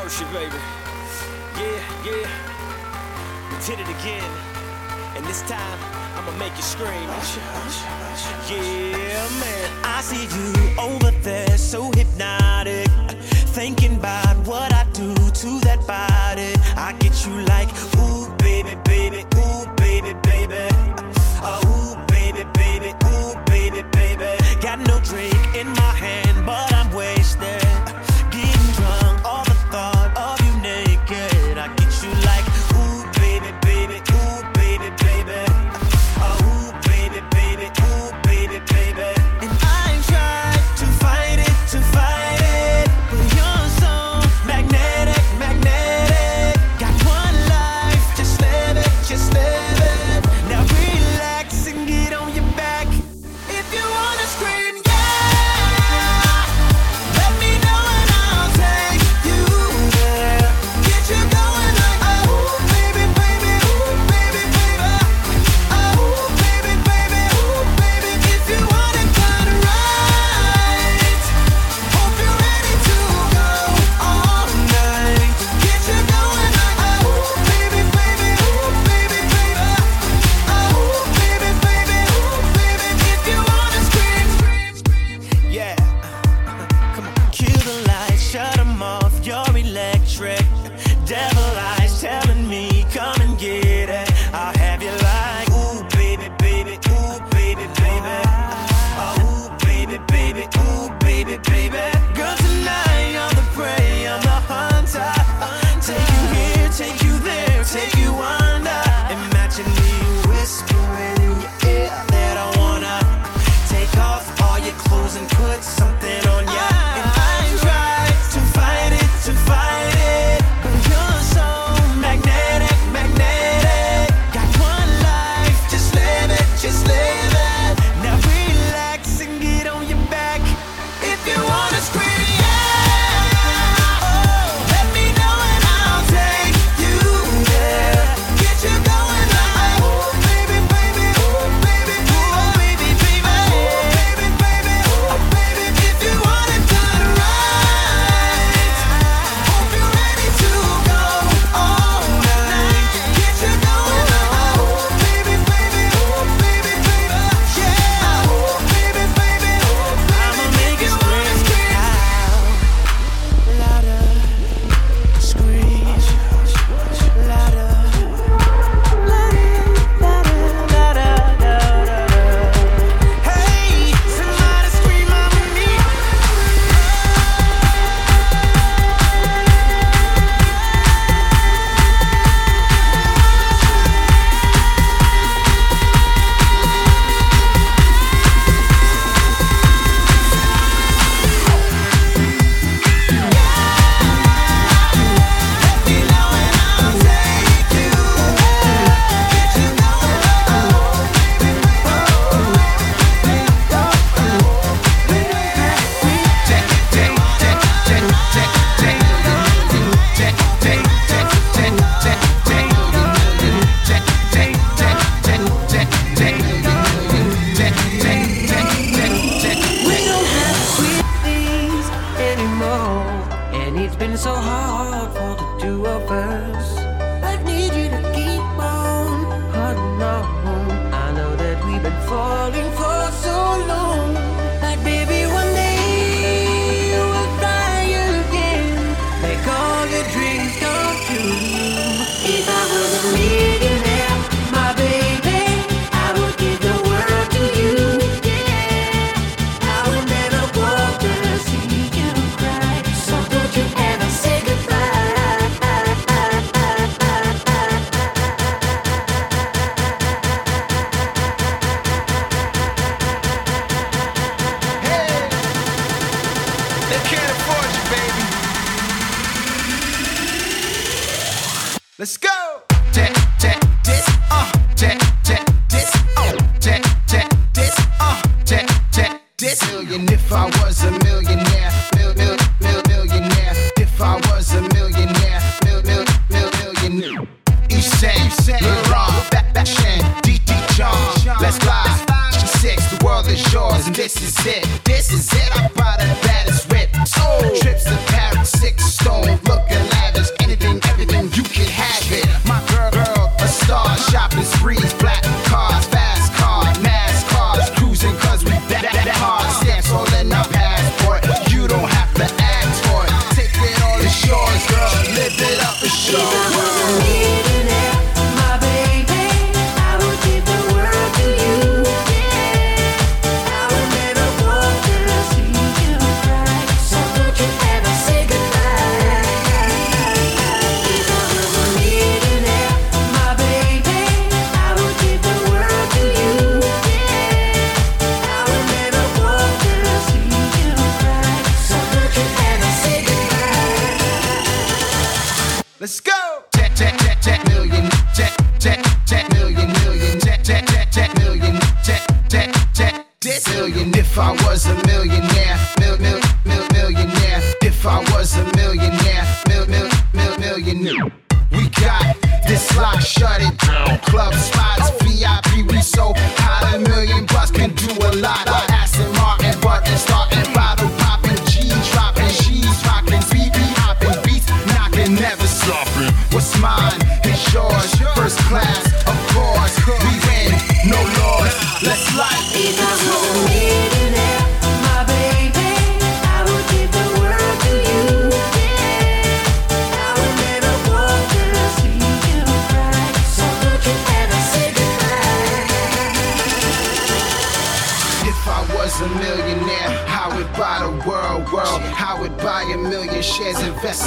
Baby. Yeah, yeah. We did it again. And this time, I'ma make you scream. Yeah, man. I see you over there, so hypnotic. Thinking about what I do to that body. I get you like, ooh, baby, baby, ooh, baby, baby. Uh, ooh, baby, baby, ooh, baby, baby. Got no drink in my hand, but I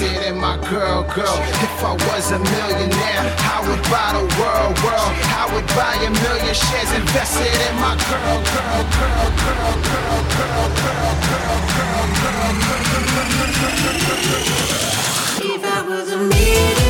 invested in my girl, girl. If I was a millionaire, I would buy the world, world. I would buy a million shares invested in my girl, girl, girl, girl, girl, girl, girl, girl, If I was a millionaire, my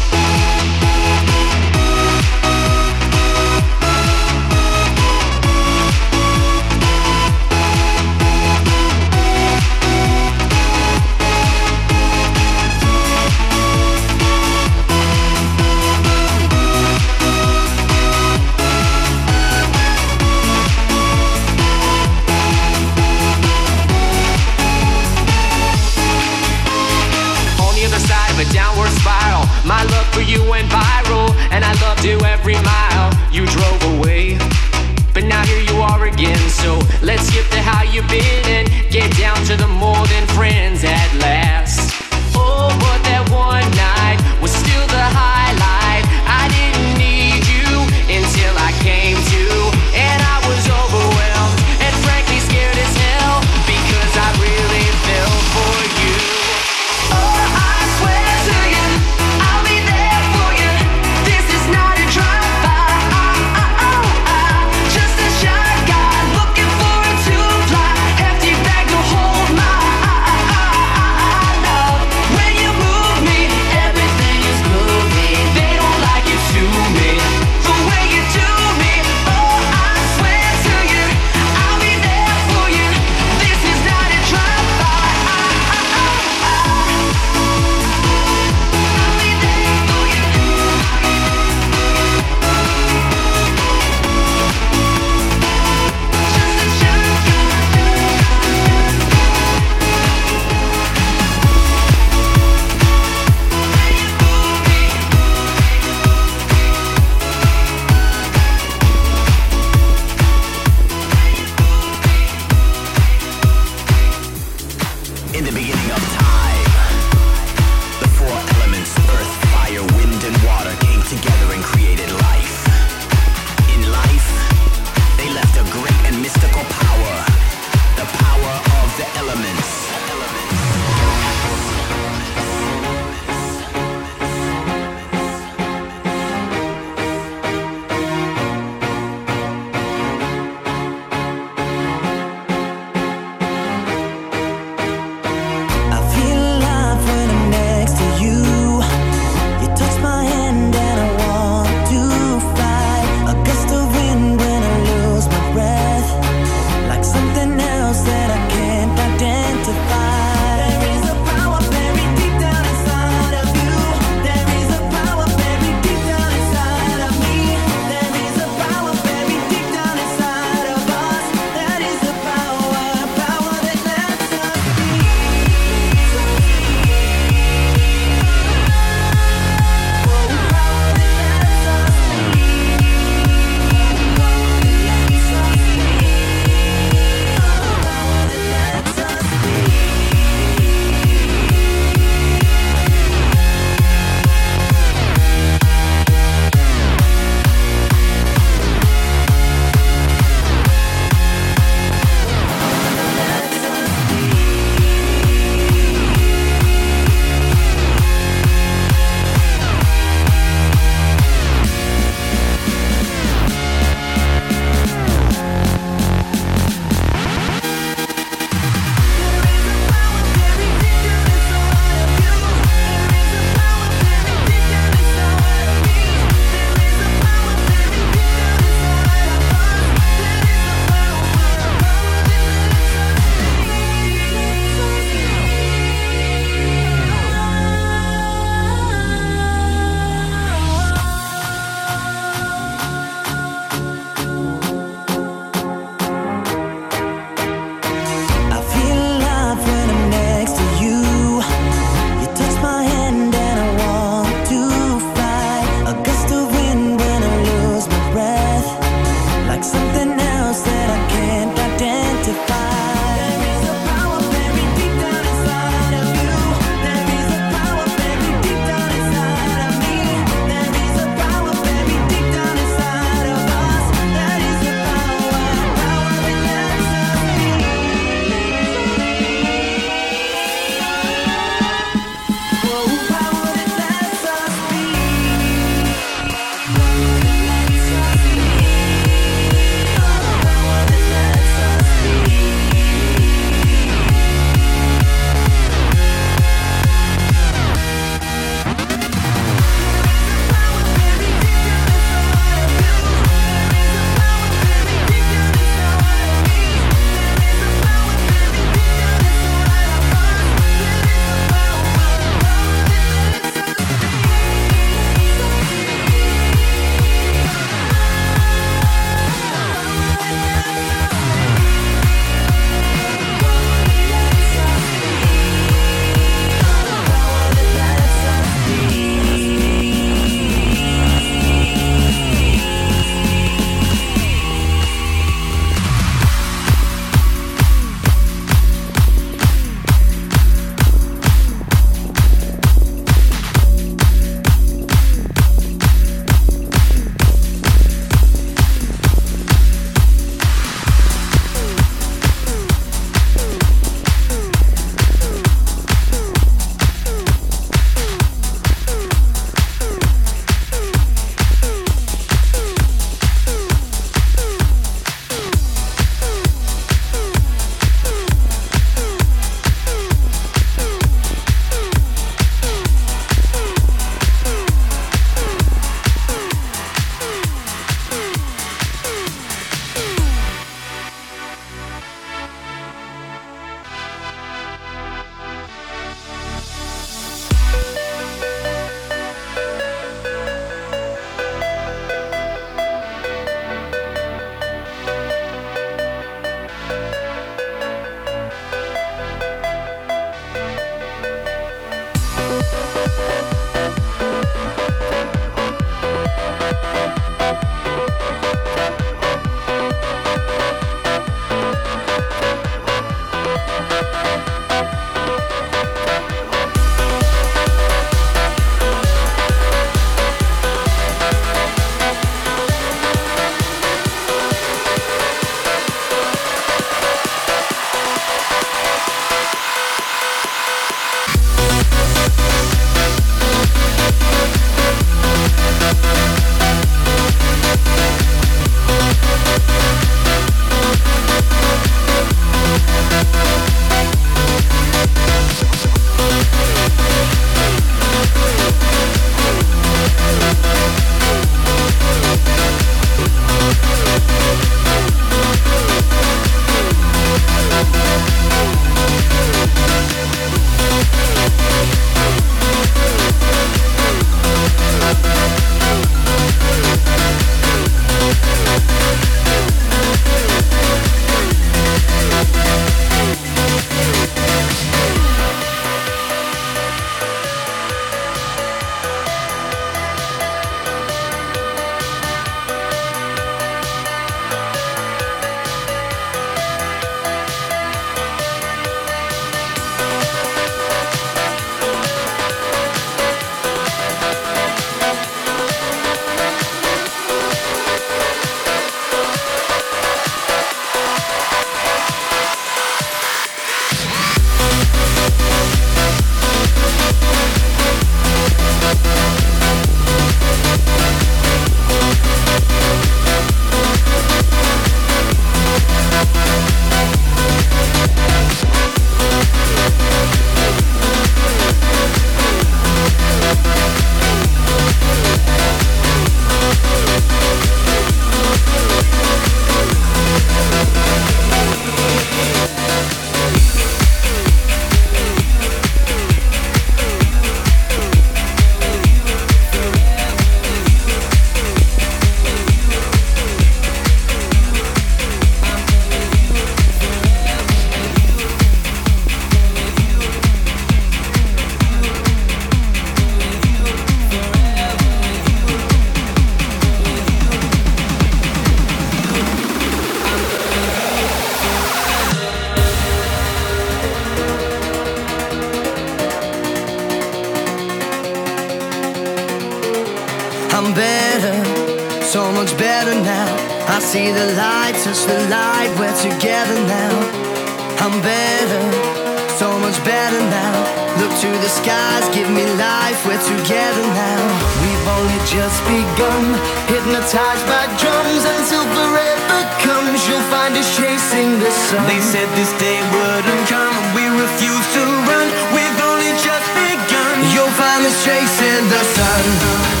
the skies, give me life, we're together now. We've only just begun, hypnotized by drums until forever comes. You'll find us chasing the sun. They said this day wouldn't come, we refuse to run. We've only just begun. You'll find us chasing the sun.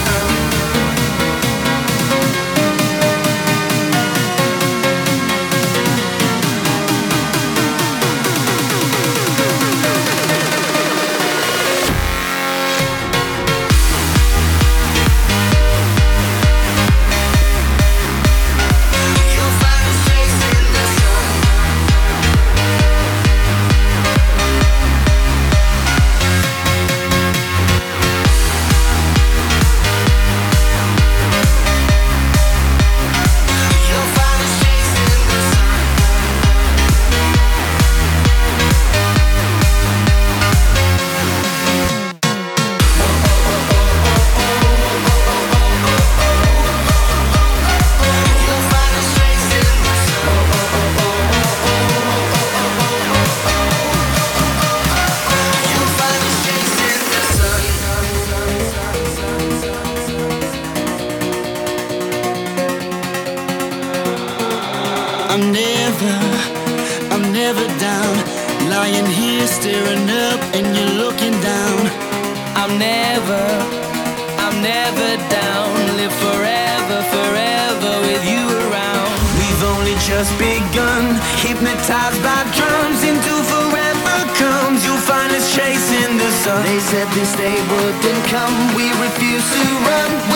said this day wouldn't come. We refuse to run.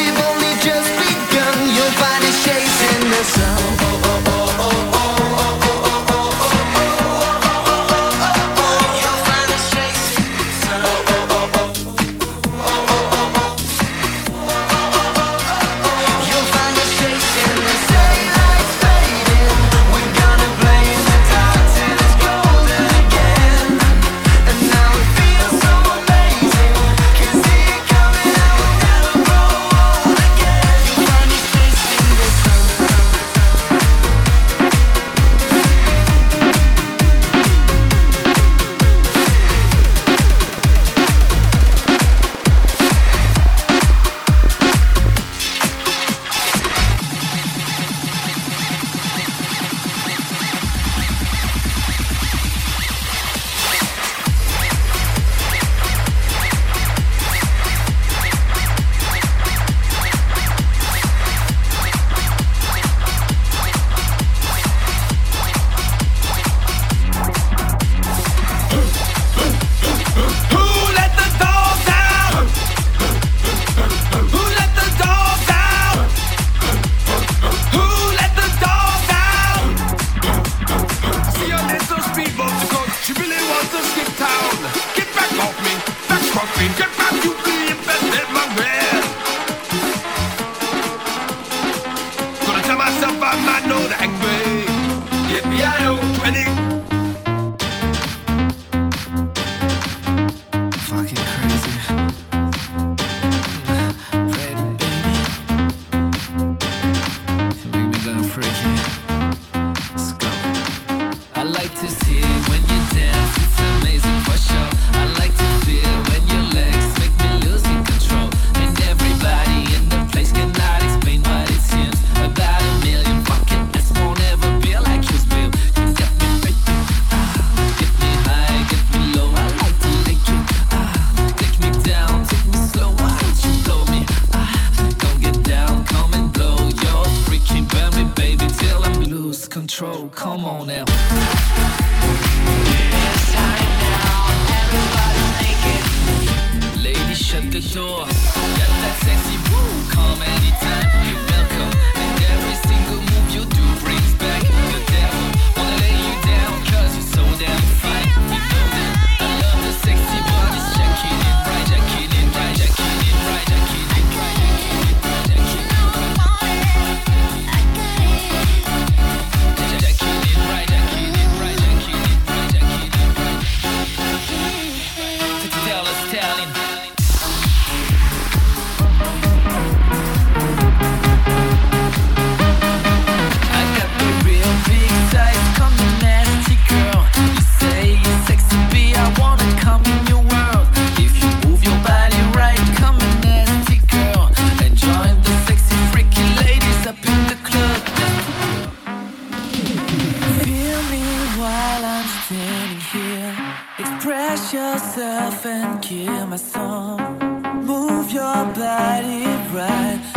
Move your body right,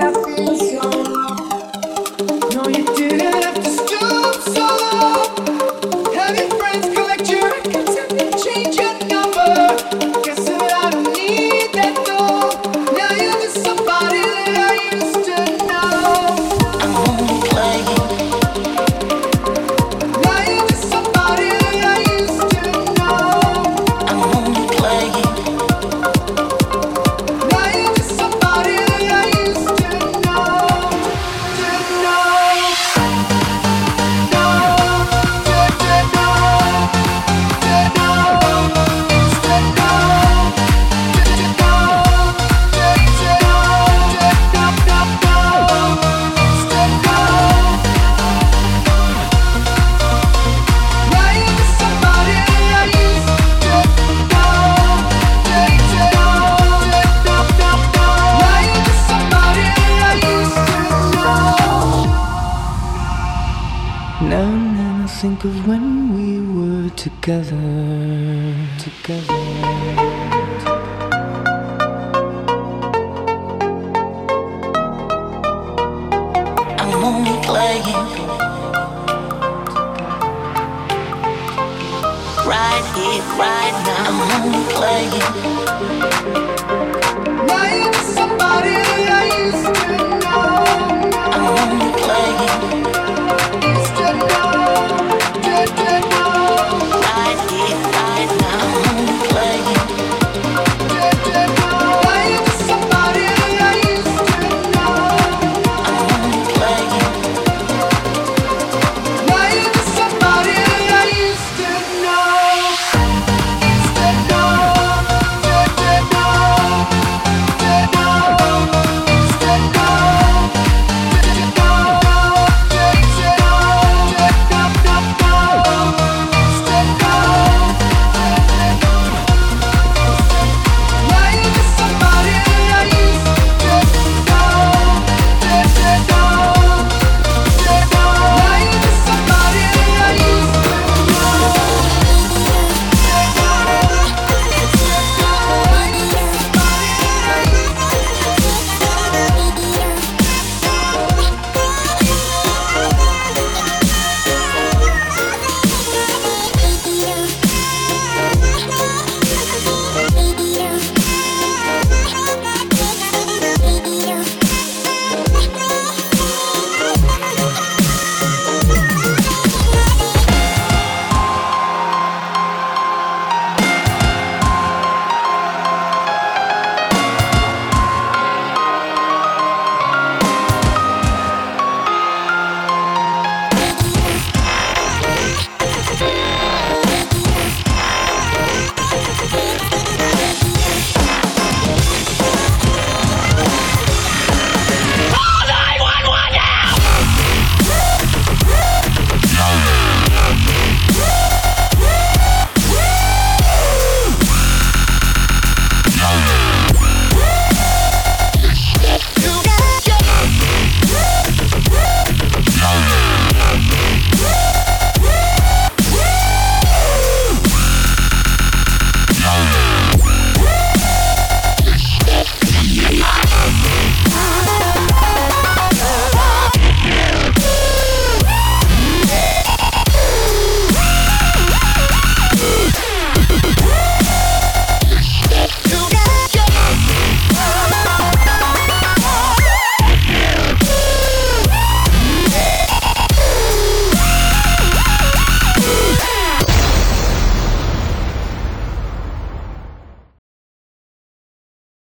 Gracias. Now and then I think of when we were together, together. I'm only playing right here, right now. I'm only playing. Like somebody I used.